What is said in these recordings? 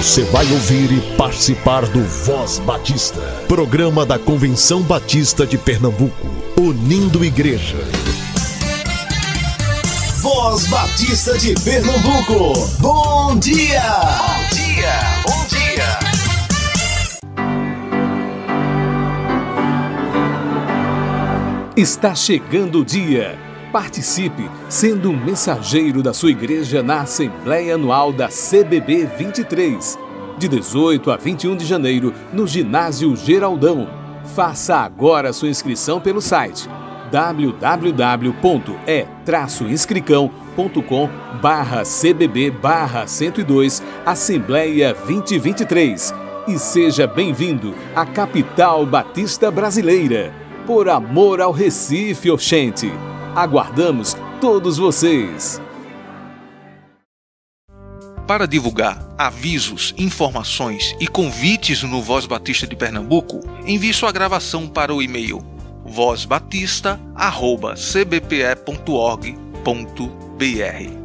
Você vai ouvir e participar do Voz Batista, programa da Convenção Batista de Pernambuco, unindo igreja. Voz Batista de Pernambuco, bom dia! Bom dia, bom dia! Está chegando o dia. Participe sendo um mensageiro da sua igreja na Assembleia Anual da CBB 23, de 18 a 21 de janeiro, no Ginásio Geraldão. Faça agora sua inscrição pelo site www.e-inscricão.com barra CBB barra 102 Assembleia 2023 e seja bem-vindo à capital batista brasileira. Por amor ao Recife, Oxente. Aguardamos todos vocês! Para divulgar avisos, informações e convites no Voz Batista de Pernambuco, envie sua gravação para o e-mail vozbatista@cbpe.org.br.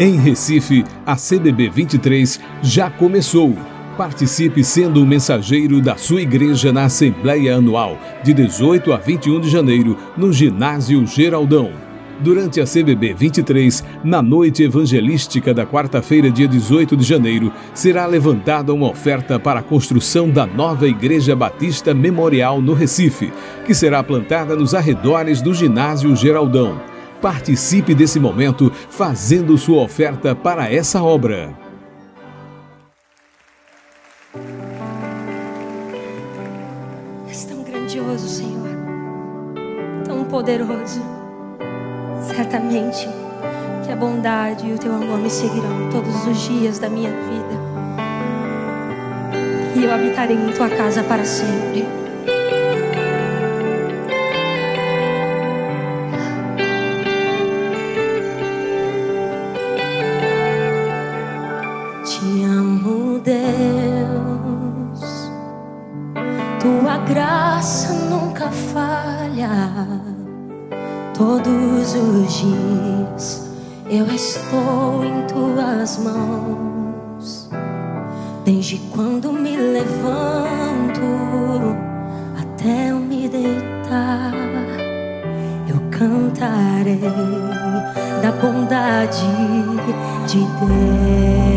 Em Recife, a CBB 23 já começou. Participe sendo um mensageiro da sua igreja na Assembleia Anual, de 18 a 21 de janeiro, no Ginásio Geraldão. Durante a CBB 23, na noite evangelística da quarta-feira, dia 18 de janeiro, será levantada uma oferta para a construção da nova Igreja Batista Memorial no Recife, que será plantada nos arredores do Ginásio Geraldão. Participe desse momento fazendo sua oferta para essa obra. És tão grandioso, Senhor, tão poderoso. Certamente que a bondade e o teu amor me seguirão todos os dias da minha vida. E eu habitarei em tua casa para sempre. diz: Eu estou em tuas mãos. Desde quando me levanto até eu me deitar, eu cantarei da bondade de Deus.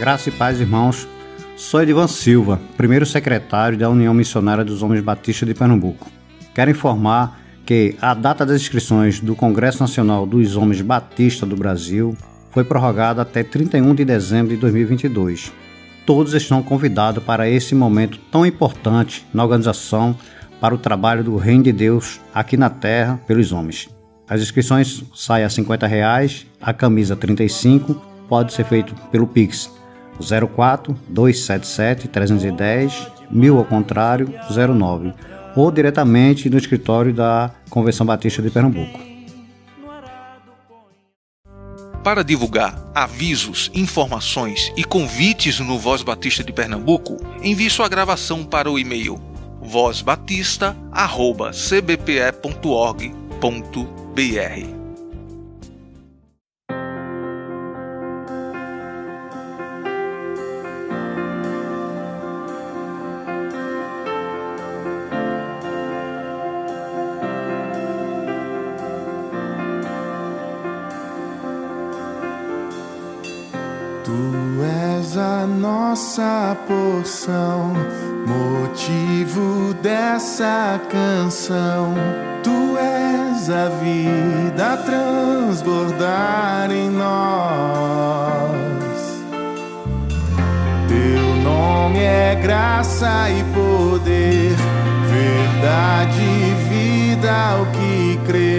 Graça e paz, irmãos. Sou Edivan Silva, primeiro secretário da União Missionária dos Homens Batistas de Pernambuco. Quero informar que a data das inscrições do Congresso Nacional dos Homens Batistas do Brasil foi prorrogada até 31 de dezembro de 2022. Todos estão convidados para esse momento tão importante na organização para o trabalho do Reino de Deus aqui na Terra pelos homens. As inscrições saem a 50 reais, a camisa R$ 35, pode ser feito pelo Pix 04 277 310 1000 ao contrário 09 ou diretamente no escritório da Convenção Batista de Pernambuco. Para divulgar avisos, informações e convites no Voz Batista de Pernambuco, envie sua gravação para o e-mail vozbatista@cbpe.org.br. porção, motivo dessa canção. Tu és a vida a transbordar em nós. Teu nome é graça e poder, verdade e vida ao que crer.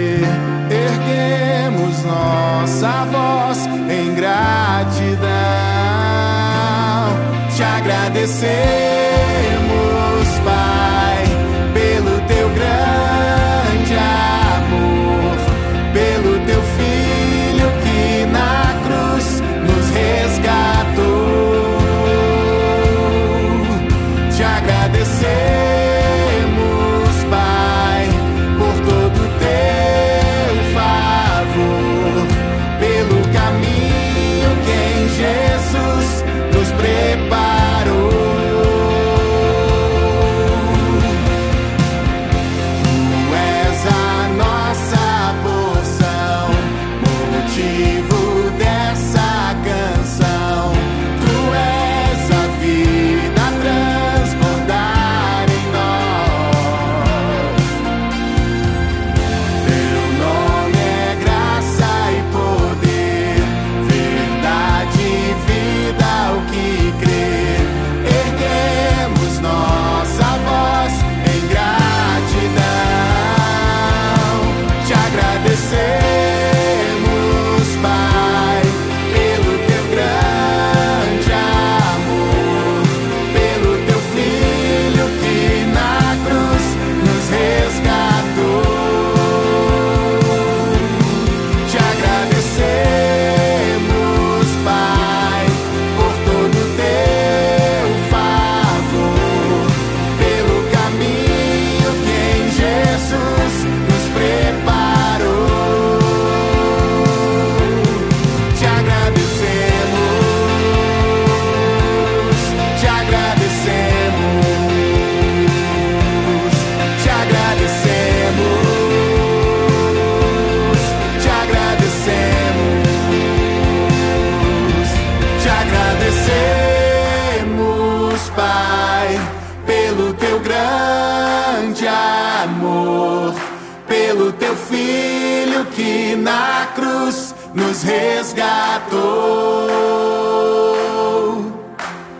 Nos resgatou.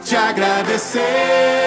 Te agradecemos,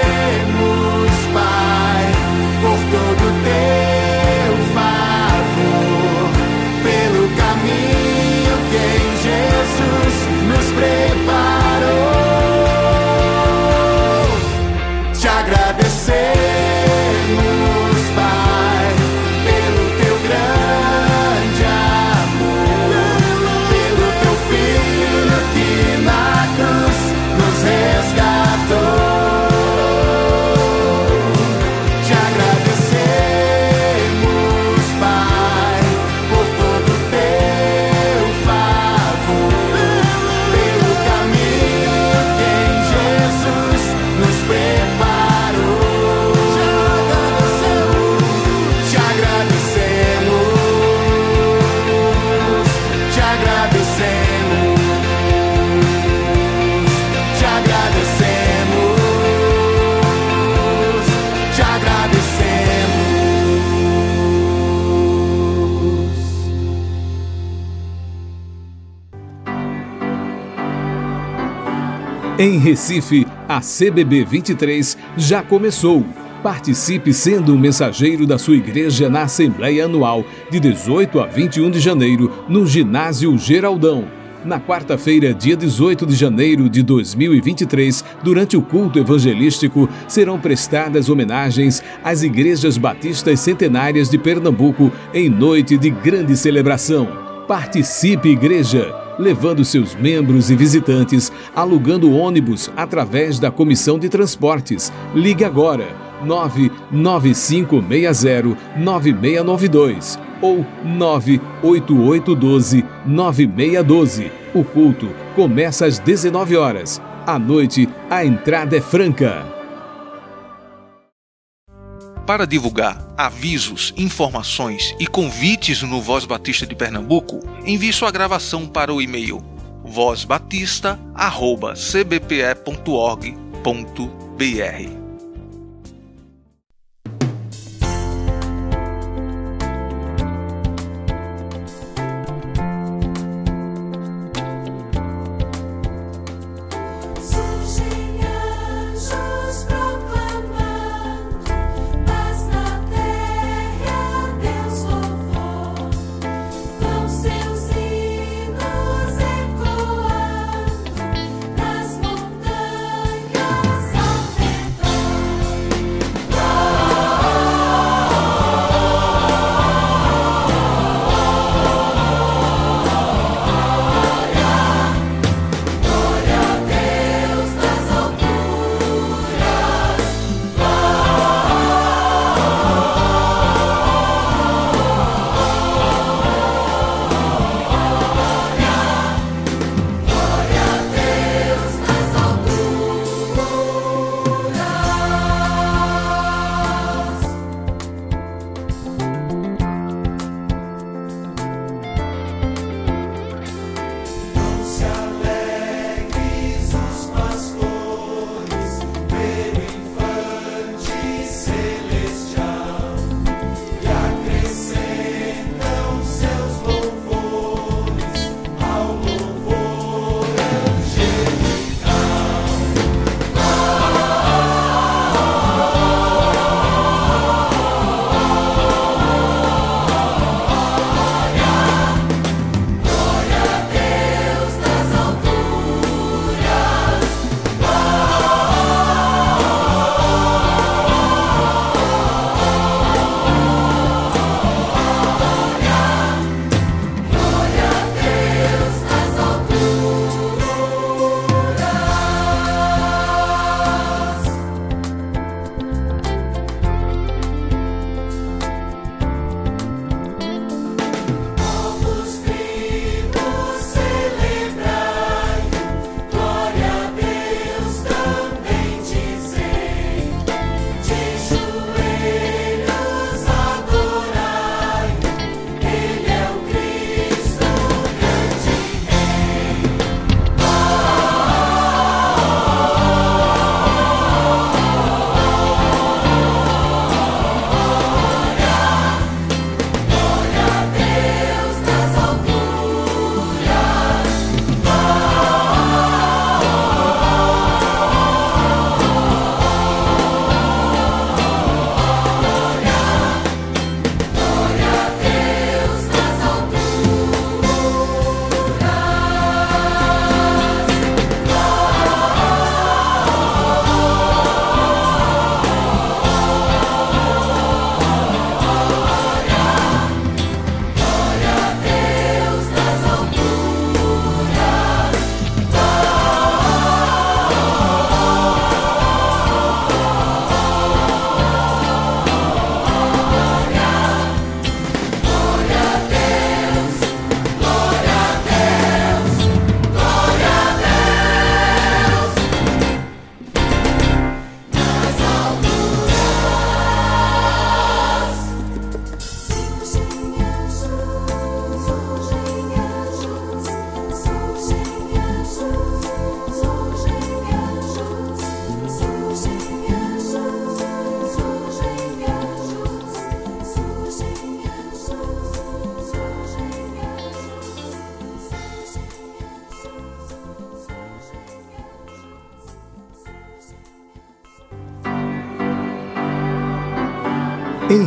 Em Recife, a CBB 23 já começou. Participe sendo um mensageiro da sua igreja na Assembleia Anual, de 18 a 21 de janeiro, no Ginásio Geraldão. Na quarta-feira, dia 18 de janeiro de 2023, durante o culto evangelístico, serão prestadas homenagens às igrejas batistas centenárias de Pernambuco em noite de grande celebração. Participe, igreja! Levando seus membros e visitantes, alugando ônibus através da Comissão de Transportes. Ligue agora 995609692 ou 988129612. O culto começa às 19 horas. À noite, a entrada é franca. Para divulgar avisos, informações e convites no Voz Batista de Pernambuco, envie sua gravação para o e-mail vozbatista@cbpe.org.br.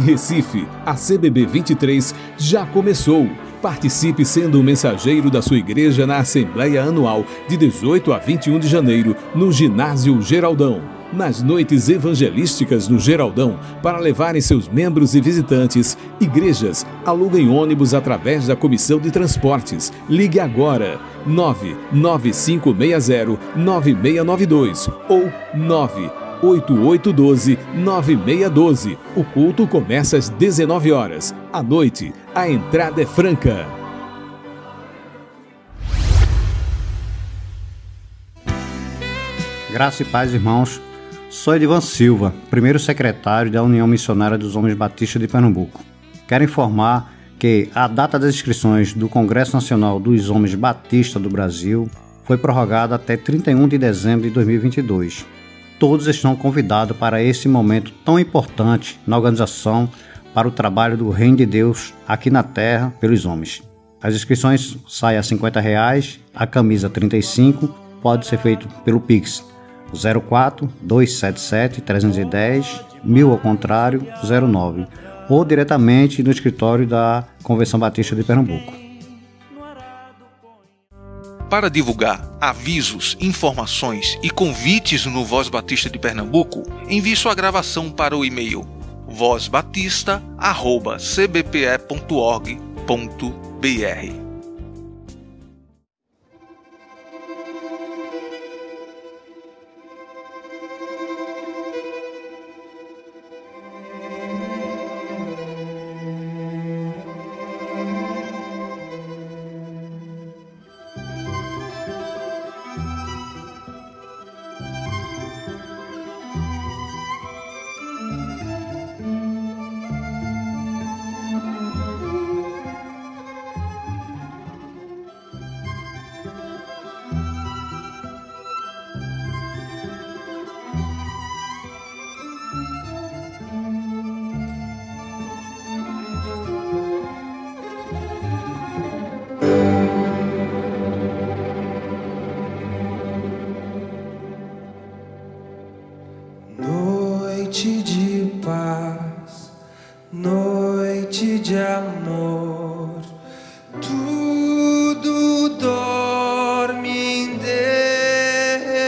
Recife, a CBB 23 já começou. Participe sendo o mensageiro da sua igreja na Assembleia Anual de 18 a 21 de janeiro, no Ginásio Geraldão. Nas noites evangelísticas no Geraldão, para levarem seus membros e visitantes, igrejas aluguem ônibus através da Comissão de Transportes. Ligue agora 99560-9692 ou 98812-9612. O culto começa às 19 horas. À noite, a entrada é franca. Graça e paz, irmãos. Sou Edivan Silva, primeiro secretário da União Missionária dos Homens Batistas de Pernambuco. Quero informar que a data das inscrições do Congresso Nacional dos Homens Batistas do Brasil foi prorrogada até 31 de dezembro de 2022. Todos estão convidados para esse momento tão importante na organização para o trabalho do Reino de Deus aqui na Terra pelos homens. As inscrições saem a 50 reais, a camisa R$ 35, pode ser feito pelo Pix 04 277 310 1000 ao contrário 09 ou diretamente no escritório da Convenção Batista de Pernambuco. Para divulgar avisos, informações e convites no Voz Batista de Pernambuco, envie sua gravação para o e-mail vozbatista@cbpe.org.br. Noite de paz, noite de amor, tudo dorme em derredor,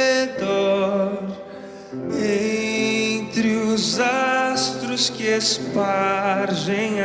entre os astros que espargem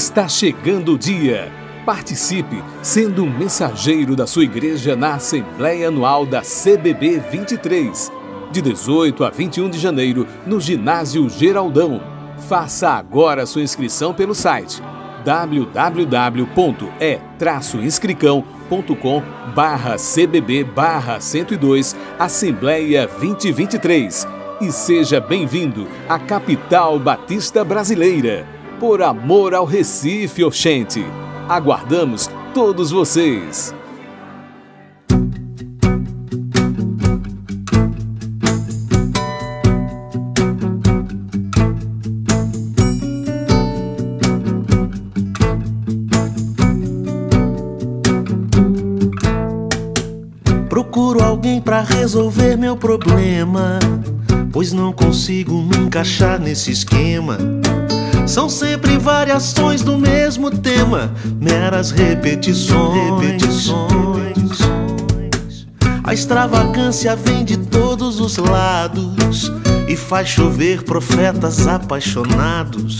Está chegando o dia. Participe, sendo um mensageiro da sua igreja na Assembleia Anual da CBB 23, de 18 a 21 de janeiro, no Ginásio Geraldão. Faça agora sua inscrição pelo site www.e-inscricão.com barra CBB barra 102 Assembleia 2023 e seja bem-vindo à capital batista brasileira. Por amor ao Recife, Oxente. Aguardamos todos vocês. Procuro alguém pra resolver meu problema, pois não consigo me encaixar nesse esquema. São sempre variações do mesmo tema, meras repetições. repetições. A extravagância vem de todos os lados e faz chover profetas apaixonados,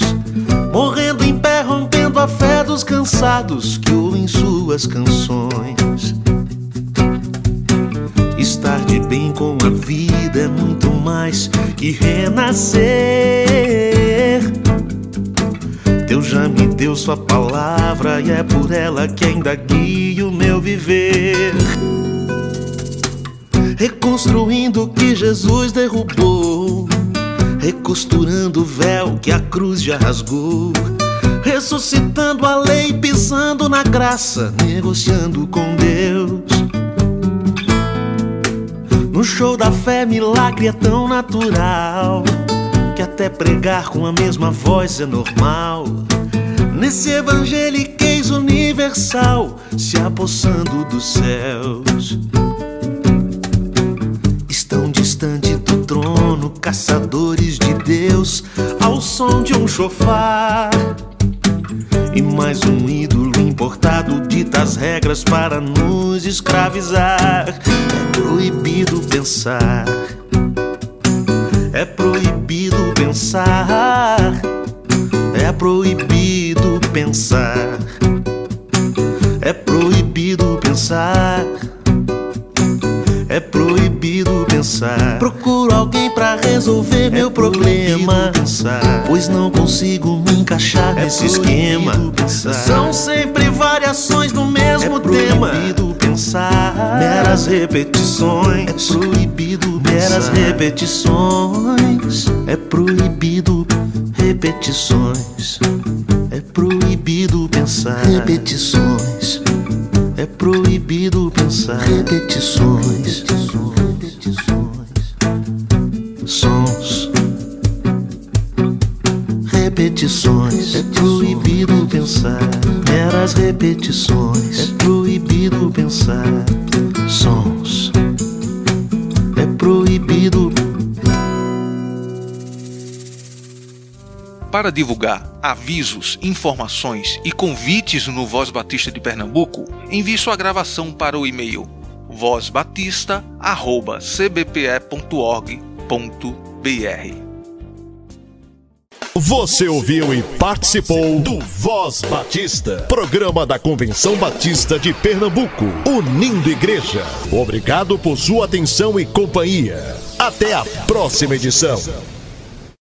morrendo em pé, rompendo a fé dos cansados que ouvem suas canções. Estar de bem com a vida é muito mais que renascer. Deus já me deu sua palavra e é por ela que ainda guia o meu viver. Reconstruindo o que Jesus derrubou, recosturando o véu que a cruz já rasgou, ressuscitando a lei, pisando na graça, negociando com Deus. No show da fé, milagre é tão natural que até pregar com a mesma voz é normal. Nesse evangeliquez universal, se apossando dos céus. Estão distante do trono, caçadores de Deus, ao som de um chofar. E mais um ídolo importado dita as regras para nos escravizar. É proibido pensar. É proibido pensar. É proibido pensar. É proibido pensar. É proibido pensar. Procuro alguém pra resolver é meu problema. Pensar, pois não consigo me encaixar é nesse esquema. Pensar. São sempre variações do mesmo é tema. pensar. Meras repetições. É proibido meras repetições. É proibido repetições. Pensar. Repetições. É proibido pensar. Repetições. Sons. Repetições. É proibido pensar. Meras repetições. É proibido pensar. Sons. É proibido Para divulgar avisos, informações e convites no Voz Batista de Pernambuco, envie sua gravação para o e-mail vozbatista@cbpe.org.br. Você ouviu e participou do Voz Batista, programa da Convenção Batista de Pernambuco, unindo igreja. Obrigado por sua atenção e companhia. Até a próxima edição.